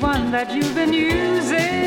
one that you've been using.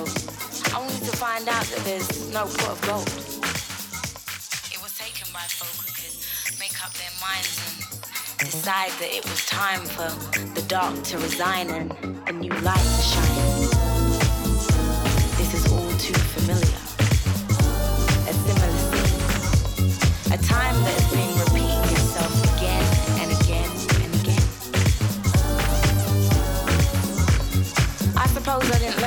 Rainbow, only to find out that there's no pot of gold. It was taken by folk who could make up their minds and decide that it was time for the dark to resign and a new light to shine. This is all too familiar. A similar scene. A time that has been repeating itself again and again and again. I suppose I didn't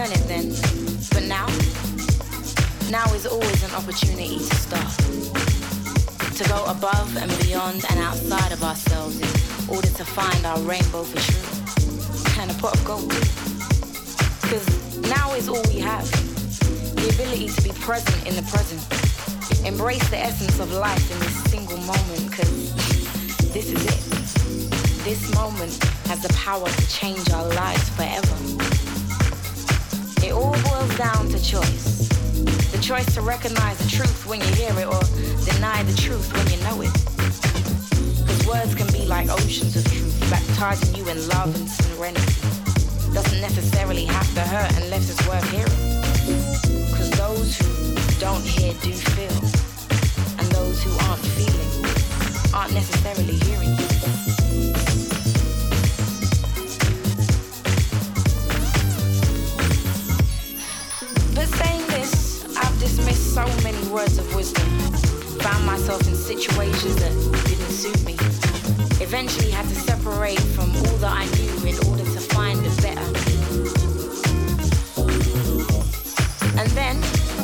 now is always an opportunity to start. To go above and beyond and outside of ourselves in order to find our rainbow for true. And a pot of gold. Because now is all we have. The ability to be present in the present. Embrace the essence of life in this single moment because this is it. This moment has the power to change our lives forever. It all boils down to choice. Choice to recognize the truth when you hear it or deny the truth when you know it. Because words can be like oceans of truth, baptizing you in love and serenity. Doesn't necessarily have to hurt unless it's worth hearing. Because those who don't hear do feel. And those who aren't feeling aren't necessarily hearing you. Words of wisdom. Found myself in situations that didn't suit me. Eventually had to separate from all that I knew in order to find the better. And then,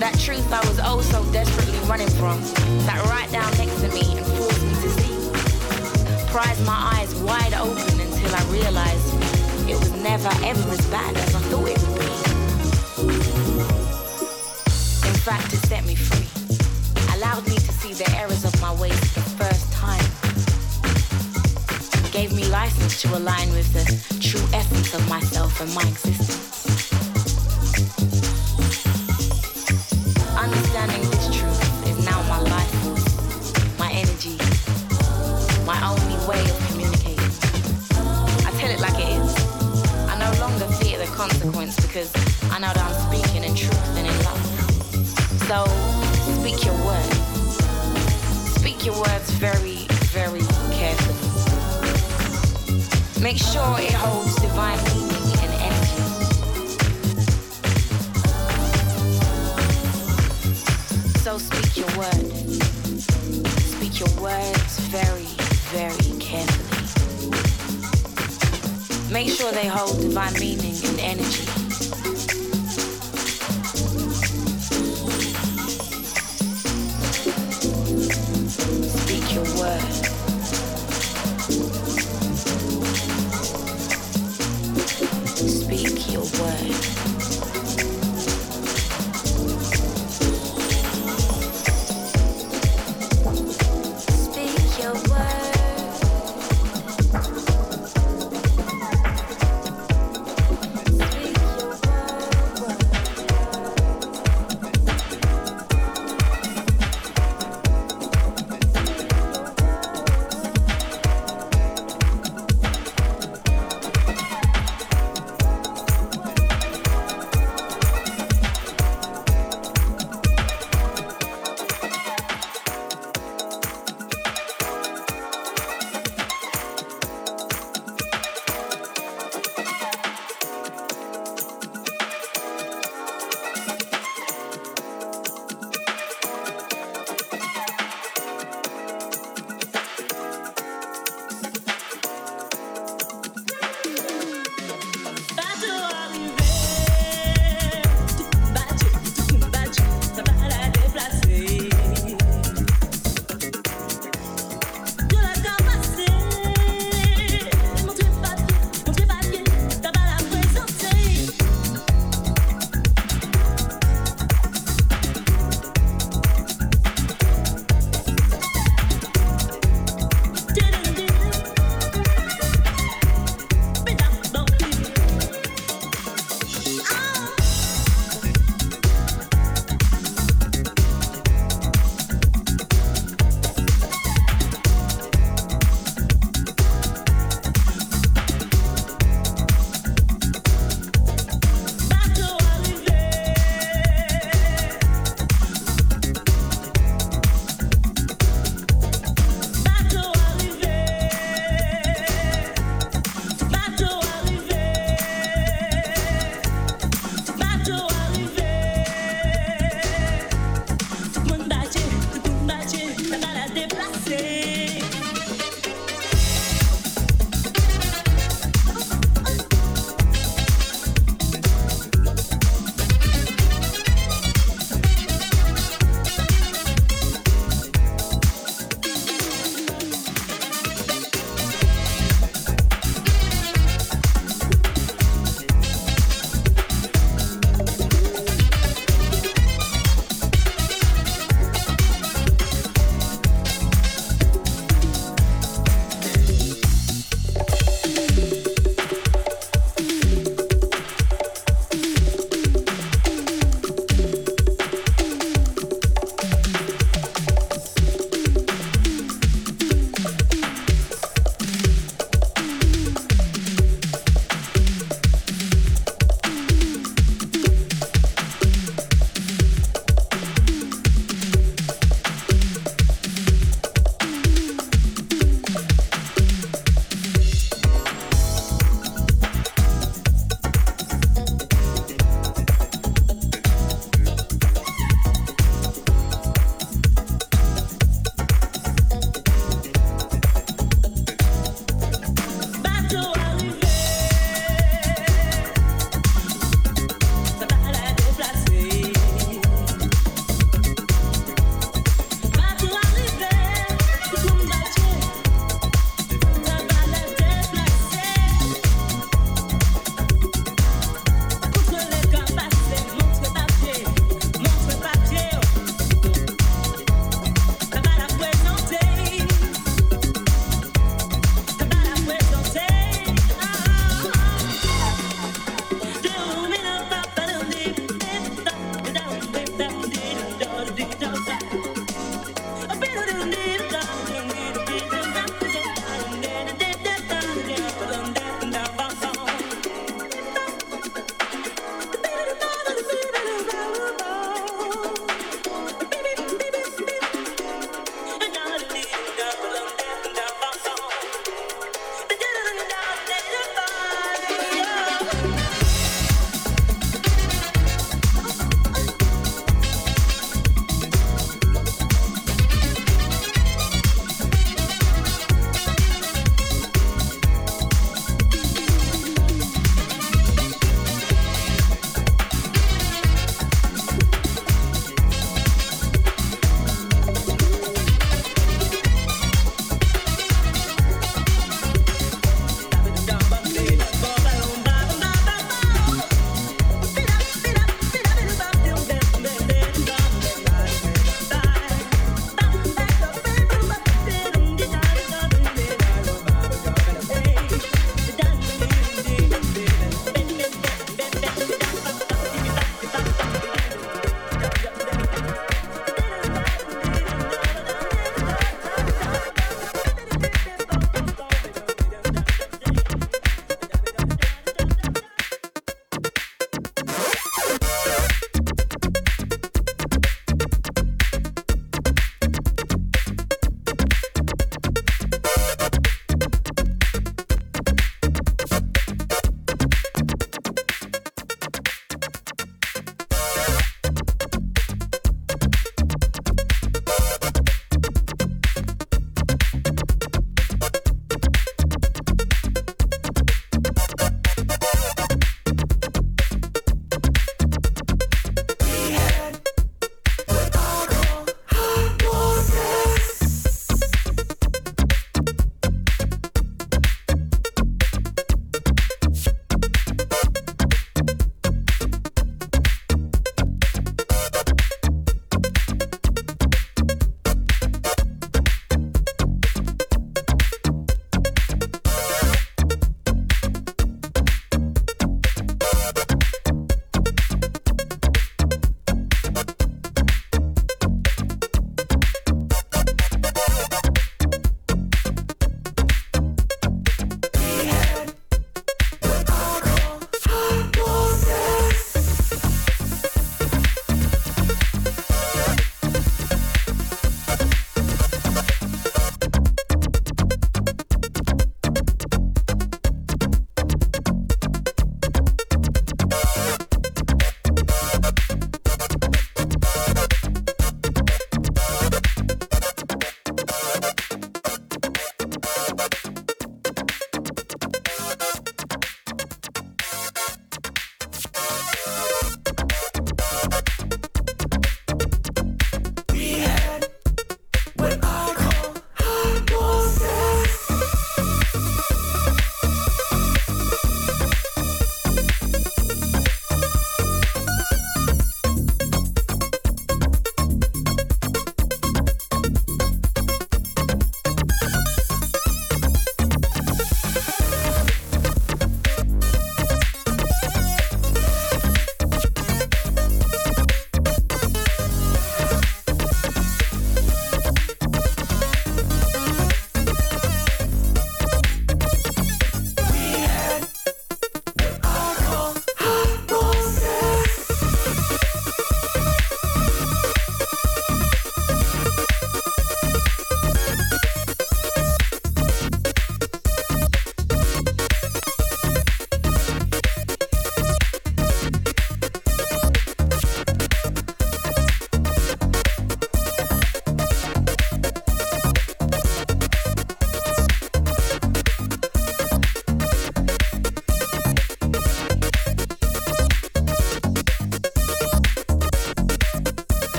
that truth I was oh so desperately running from, sat right down next to me and forced me to see. Prized my eyes wide open until I realized it was never ever as bad as I thought it would be. In fact, it set me free. See the errors of my ways for the first time. Gave me license to align with the true essence of myself and my existence. Understanding this truth is now my life force, my energy, my only way of communicating. I tell it like it is. I no longer fear the consequence because I know that I'm speaking in truth and in love. So Speak your words very, very carefully. Make sure it holds divine meaning and energy. So speak your word. Speak your words very, very carefully. Make sure they hold divine meaning and energy.